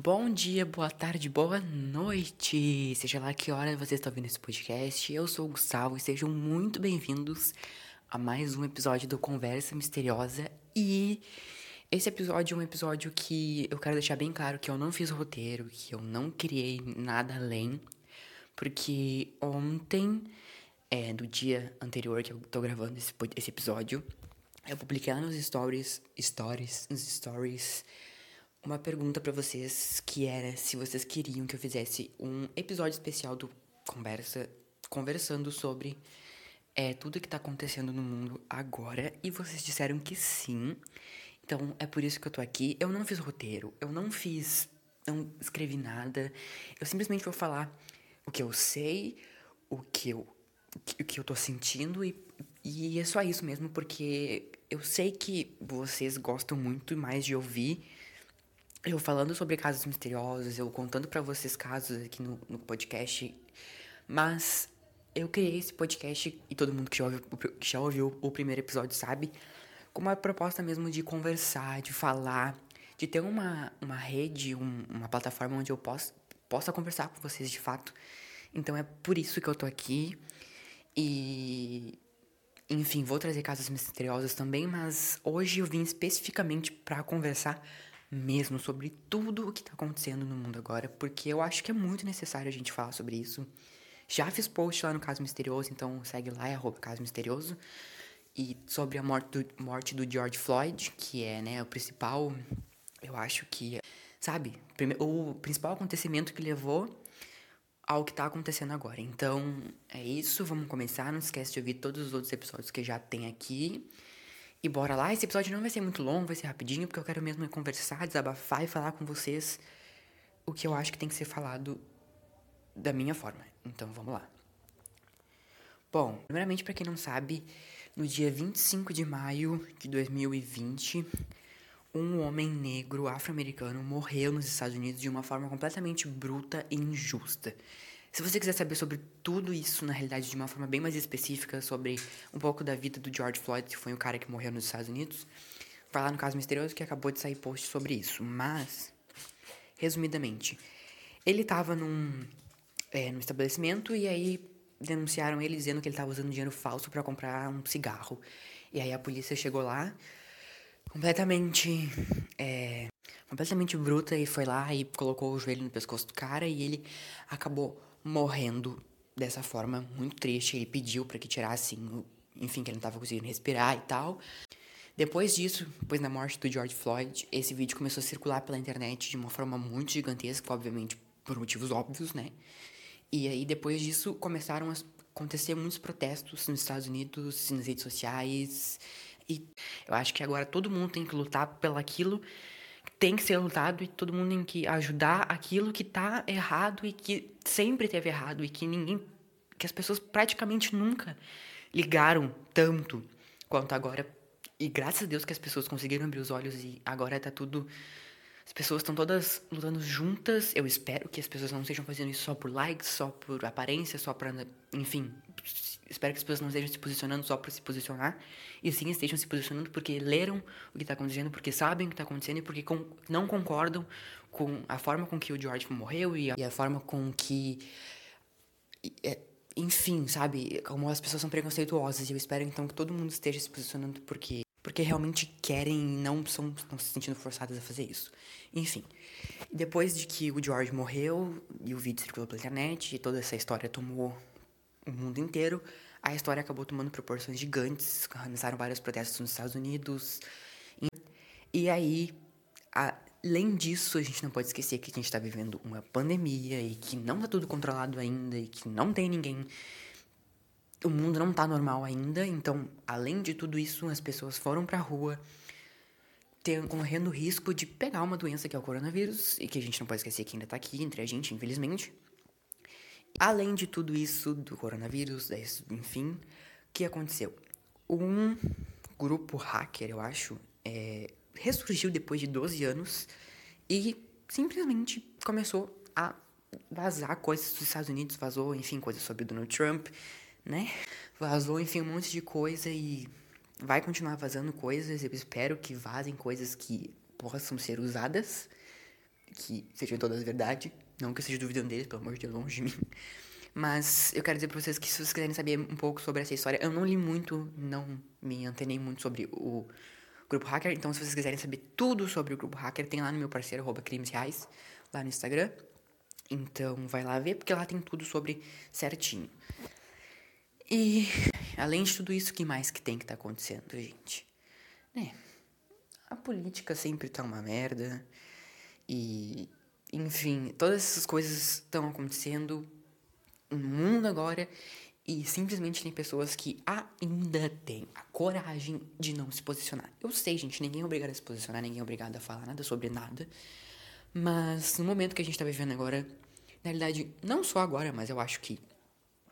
Bom dia, boa tarde, boa noite! Seja lá que hora você está ouvindo esse podcast, eu sou o Gustavo e sejam muito bem-vindos a mais um episódio do Conversa Misteriosa. E esse episódio é um episódio que eu quero deixar bem claro que eu não fiz roteiro, que eu não criei nada além, porque ontem, é, do dia anterior que eu tô gravando esse, esse episódio, eu publiquei lá nos stories, stories, nos stories uma pergunta para vocês que era se vocês queriam que eu fizesse um episódio especial do Conversa conversando sobre é, tudo que tá acontecendo no mundo agora e vocês disseram que sim. Então é por isso que eu tô aqui. Eu não fiz roteiro, eu não fiz, não escrevi nada. Eu simplesmente vou falar o que eu sei, o que eu o que eu tô sentindo e, e é só isso mesmo, porque eu sei que vocês gostam muito mais de ouvir eu falando sobre casos misteriosos, eu contando para vocês casos aqui no, no, podcast. Mas eu criei esse podcast, e todo mundo que já, ouviu, que já ouviu o primeiro episódio sabe, com uma proposta mesmo de conversar, de falar, de ter uma, uma rede, um, uma plataforma onde eu possa, possa conversar com vocês de fato. Então é por isso que eu tô aqui. E. Enfim, vou trazer casos misteriosos também, mas hoje eu vim especificamente para conversar mesmo sobre tudo o que está acontecendo no mundo agora, porque eu acho que é muito necessário a gente falar sobre isso. Já fiz post lá no Caso Misterioso, então segue lá, é arroba Caso Misterioso. E sobre a morte do, morte do George Floyd, que é né, o principal, eu acho que, sabe, o principal acontecimento que levou ao que está acontecendo agora. Então, é isso, vamos começar. Não esquece de ouvir todos os outros episódios que já tem aqui. E bora lá, esse episódio não vai ser muito longo, vai ser rapidinho, porque eu quero mesmo conversar, desabafar e falar com vocês o que eu acho que tem que ser falado da minha forma. Então vamos lá. Bom, primeiramente, para quem não sabe, no dia 25 de maio de 2020, um homem negro afro-americano morreu nos Estados Unidos de uma forma completamente bruta e injusta. Se você quiser saber sobre tudo isso, na realidade, de uma forma bem mais específica, sobre um pouco da vida do George Floyd, que foi o cara que morreu nos Estados Unidos, vai lá no Caso Misterioso que acabou de sair post sobre isso. Mas, resumidamente, ele estava num, é, num estabelecimento e aí denunciaram ele dizendo que ele estava usando dinheiro falso para comprar um cigarro. E aí a polícia chegou lá, completamente. É, completamente bruta, e foi lá e colocou o joelho no pescoço do cara e ele acabou morrendo dessa forma muito triste. Ele pediu para que tirassem, enfim, que ele não estava conseguindo respirar e tal. Depois disso, depois da morte do George Floyd, esse vídeo começou a circular pela internet de uma forma muito gigantesca, obviamente por motivos óbvios, né? E aí depois disso começaram a acontecer muitos protestos nos Estados Unidos, nas redes sociais. E eu acho que agora todo mundo tem que lutar pelaquilo tem que ser lutado e todo mundo tem que ajudar aquilo que tá errado e que sempre teve errado e que ninguém que as pessoas praticamente nunca ligaram tanto quanto agora. E graças a Deus que as pessoas conseguiram abrir os olhos e agora tá tudo as pessoas estão todas lutando juntas. Eu espero que as pessoas não estejam fazendo isso só por likes, só por aparência, só para, enfim, espero que as pessoas não estejam se posicionando só para se posicionar, e sim estejam se posicionando porque leram o que está acontecendo, porque sabem o que está acontecendo e porque com, não concordam com a forma com que o George morreu e a, e a forma com que. É, enfim, sabe? Como as pessoas são preconceituosas. E eu espero então que todo mundo esteja se posicionando porque, porque realmente querem e não estão se sentindo forçadas a fazer isso. Enfim. Depois de que o George morreu e o vídeo circulou pela internet e toda essa história tomou o mundo inteiro, a história acabou tomando proporções gigantes, começaram vários protestos nos Estados Unidos. E aí, além disso, a gente não pode esquecer que a gente está vivendo uma pandemia e que não está tudo controlado ainda e que não tem ninguém. O mundo não está normal ainda, então, além de tudo isso, as pessoas foram para a rua ter, correndo o risco de pegar uma doença que é o coronavírus e que a gente não pode esquecer que ainda está aqui entre a gente, infelizmente. Além de tudo isso, do coronavírus, enfim, o que aconteceu? Um grupo hacker, eu acho, é, ressurgiu depois de 12 anos e simplesmente começou a vazar coisas dos Estados Unidos, vazou, enfim, coisas sobre Donald Trump, né? Vazou, enfim, um monte de coisa e vai continuar vazando coisas. Eu espero que vazem coisas que possam ser usadas que sejam todas verdade. Não que eu esteja duvidando deles, pelo amor de Deus, longe de mim. Mas eu quero dizer pra vocês que se vocês quiserem saber um pouco sobre essa história, eu não li muito, não me antenei muito sobre o Grupo Hacker. Então, se vocês quiserem saber tudo sobre o Grupo Hacker, tem lá no meu parceiro, arroba Crimes Reais, lá no Instagram. Então, vai lá ver, porque lá tem tudo sobre certinho. E, além de tudo isso, o que mais que tem que tá acontecendo, gente? Né? A política sempre tá uma merda. E, enfim, todas essas coisas estão acontecendo no mundo agora e simplesmente tem pessoas que ainda têm a coragem de não se posicionar. Eu sei, gente, ninguém é obrigado a se posicionar, ninguém é obrigado a falar nada sobre nada. Mas no momento que a gente tá vivendo agora, na realidade, não só agora, mas eu acho que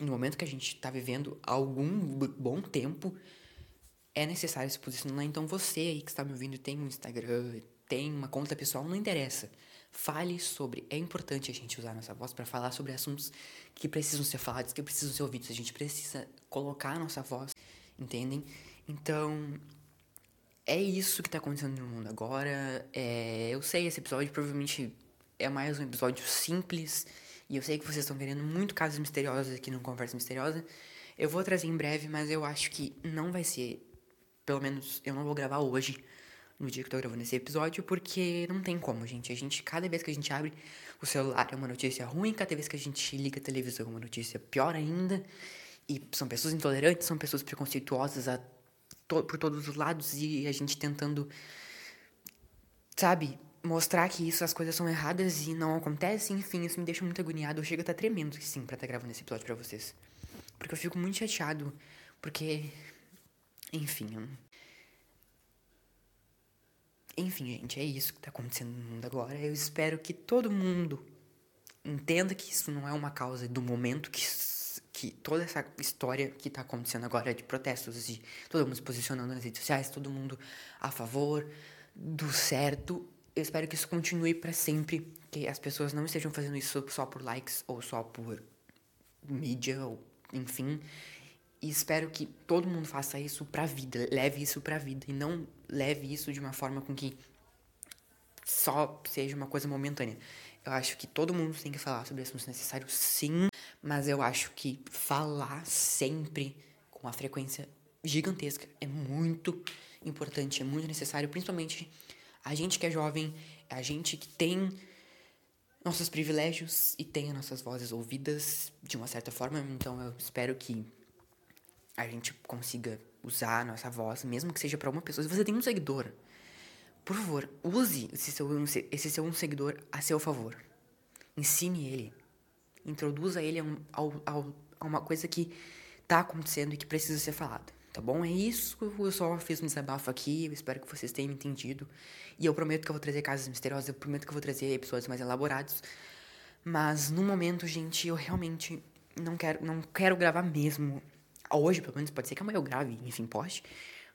no momento que a gente tá vivendo algum bom tempo, é necessário se posicionar. Então você aí que está me ouvindo tem um Instagram, tem uma conta pessoal, não interessa. Fale sobre. É importante a gente usar nossa voz para falar sobre assuntos que precisam ser falados, que precisam ser ouvidos. A gente precisa colocar a nossa voz, entendem? Então, é isso que tá acontecendo no mundo agora. É, eu sei, esse episódio provavelmente é mais um episódio simples. E eu sei que vocês estão querendo muito casos misteriosos aqui no Conversa Misteriosa. Eu vou trazer em breve, mas eu acho que não vai ser. Pelo menos eu não vou gravar hoje no dia que eu tô gravando esse episódio, porque não tem como, gente. A gente, cada vez que a gente abre o celular é uma notícia ruim, cada vez que a gente liga a televisão é uma notícia pior ainda. E são pessoas intolerantes, são pessoas preconceituosas a to por todos os lados e a gente tentando, sabe, mostrar que isso, as coisas são erradas e não acontecem. Enfim, isso me deixa muito agoniado. Eu chego a estar tremendo, sim, pra estar gravando esse episódio pra vocês. Porque eu fico muito chateado, porque. Enfim, eu enfim, gente, é isso que tá acontecendo no mundo agora. Eu espero que todo mundo entenda que isso não é uma causa do momento, que, que toda essa história que tá acontecendo agora de protestos, de todo mundo se posicionando nas redes sociais, todo mundo a favor do certo. Eu espero que isso continue para sempre, que as pessoas não estejam fazendo isso só por likes ou só por mídia, ou enfim, e espero que todo mundo faça isso pra vida, leve isso pra vida e não leve isso de uma forma com que só seja uma coisa momentânea. Eu acho que todo mundo tem que falar sobre assuntos necessários, sim, mas eu acho que falar sempre com a frequência gigantesca é muito importante, é muito necessário, principalmente a gente que é jovem, a gente que tem nossos privilégios e tem as nossas vozes ouvidas de uma certa forma, então eu espero que a gente consiga usar a nossa voz, mesmo que seja para uma pessoa. Se você tem um seguidor, por favor, use esse seu, esse seu um seguidor a seu favor. Ensine ele. Introduza ele a, um, ao, a uma coisa que tá acontecendo e que precisa ser falada. Tá bom? É isso. Eu só fiz um desabafo aqui. Eu espero que vocês tenham entendido. E eu prometo que eu vou trazer casos misteriosos. Eu prometo que eu vou trazer episódios mais elaborados. Mas no momento, gente, eu realmente não quero, não quero gravar mesmo hoje, pelo menos, pode ser que amanhã eu grave, enfim, poste.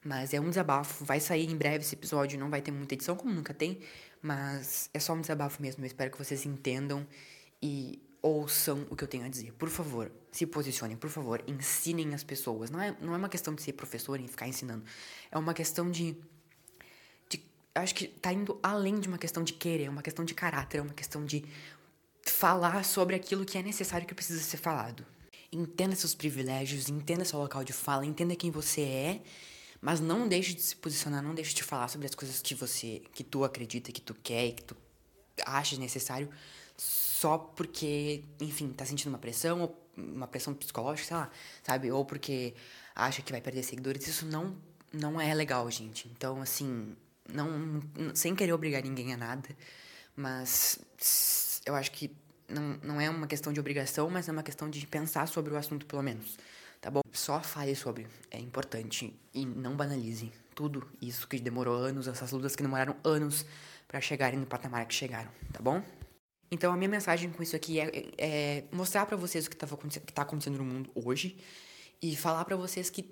Mas é um desabafo. Vai sair em breve esse episódio. Não vai ter muita edição, como nunca tem. Mas é só um desabafo mesmo. Eu espero que vocês entendam e ouçam o que eu tenho a dizer. Por favor, se posicionem. Por favor, ensinem as pessoas. Não é, não é uma questão de ser professor e ficar ensinando. É uma questão de. de acho que tá indo além de uma questão de querer. É uma questão de caráter. É uma questão de falar sobre aquilo que é necessário que precisa ser falado. Entenda seus privilégios, entenda seu local de fala, entenda quem você é, mas não deixe de se posicionar, não deixe de falar sobre as coisas que você, que tu acredita, que tu quer, que tu acha necessário, só porque, enfim, tá sentindo uma pressão, ou uma pressão psicológica, sei lá, sabe? Ou porque acha que vai perder seguidores. Isso não, não é legal, gente. Então, assim, não, sem querer obrigar ninguém a nada, mas eu acho que não, não é uma questão de obrigação, mas é uma questão de pensar sobre o assunto, pelo menos. Tá bom? Só fale sobre. É importante. E não banalize tudo isso que demorou anos, essas lutas que demoraram anos para chegarem no patamar que chegaram, tá bom? Então a minha mensagem com isso aqui é, é mostrar para vocês o que, tava, que tá acontecendo no mundo hoje e falar para vocês que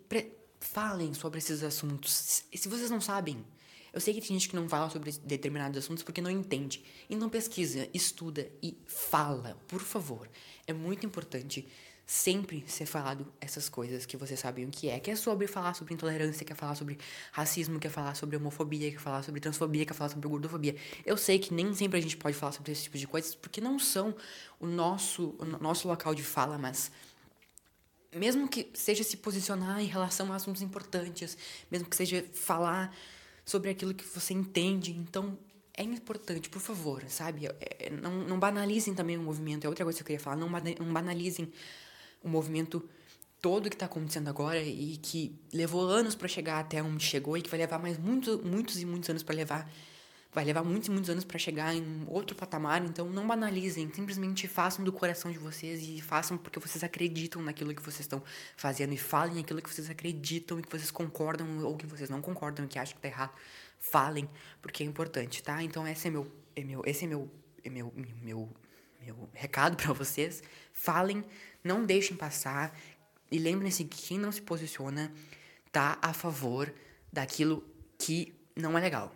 falem sobre esses assuntos. Se vocês não sabem, eu sei que tem gente que não fala sobre determinados assuntos porque não entende. Então pesquisa, estuda e fala, por favor. É muito importante sempre ser falado essas coisas que vocês sabem o que é. Que é sobre falar sobre intolerância, que é falar sobre racismo, que é falar sobre homofobia, que é falar sobre transfobia, que é falar sobre gordofobia. Eu sei que nem sempre a gente pode falar sobre esse tipo de coisas, porque não são o nosso, o nosso local de fala, mas mesmo que seja se posicionar em relação a assuntos importantes, mesmo que seja falar sobre aquilo que você entende, então é importante, por favor, sabe? É, não, não banalizem também o movimento. É outra coisa que eu queria falar. Não banalizem o movimento todo que está acontecendo agora e que levou anos para chegar até onde chegou e que vai levar mais muito, muitos e muitos anos para levar vai levar muitos e muitos anos para chegar em outro patamar, então não banalizem, simplesmente façam do coração de vocês e façam porque vocês acreditam naquilo que vocês estão fazendo e falem aquilo que vocês acreditam e que vocês concordam ou que vocês não concordam que acham que tá errado. Falem, porque é importante, tá? Então esse é meu, é meu esse é meu, é meu, meu, meu recado para vocês. Falem, não deixem passar e lembrem-se que quem não se posiciona tá a favor daquilo que não é legal,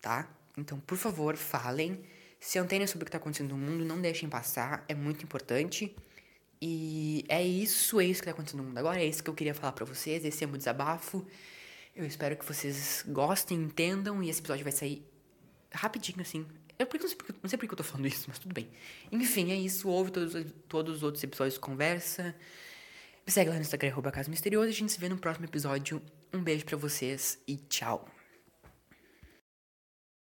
tá? Então, por favor, falem, se antenem sobre o que está acontecendo no mundo, não deixem passar, é muito importante. E é isso, é isso que está acontecendo no mundo agora, é isso que eu queria falar para vocês, esse é o meu desabafo. Eu espero que vocês gostem, entendam, e esse episódio vai sair rapidinho, assim. Eu não sei, porque, não sei porque eu tô falando isso, mas tudo bem. Enfim, é isso. Ouve todos, todos os outros episódios conversa. Me segue lá no Instagram, arroba Caso Misterioso. A gente se vê no próximo episódio. Um beijo para vocês e tchau.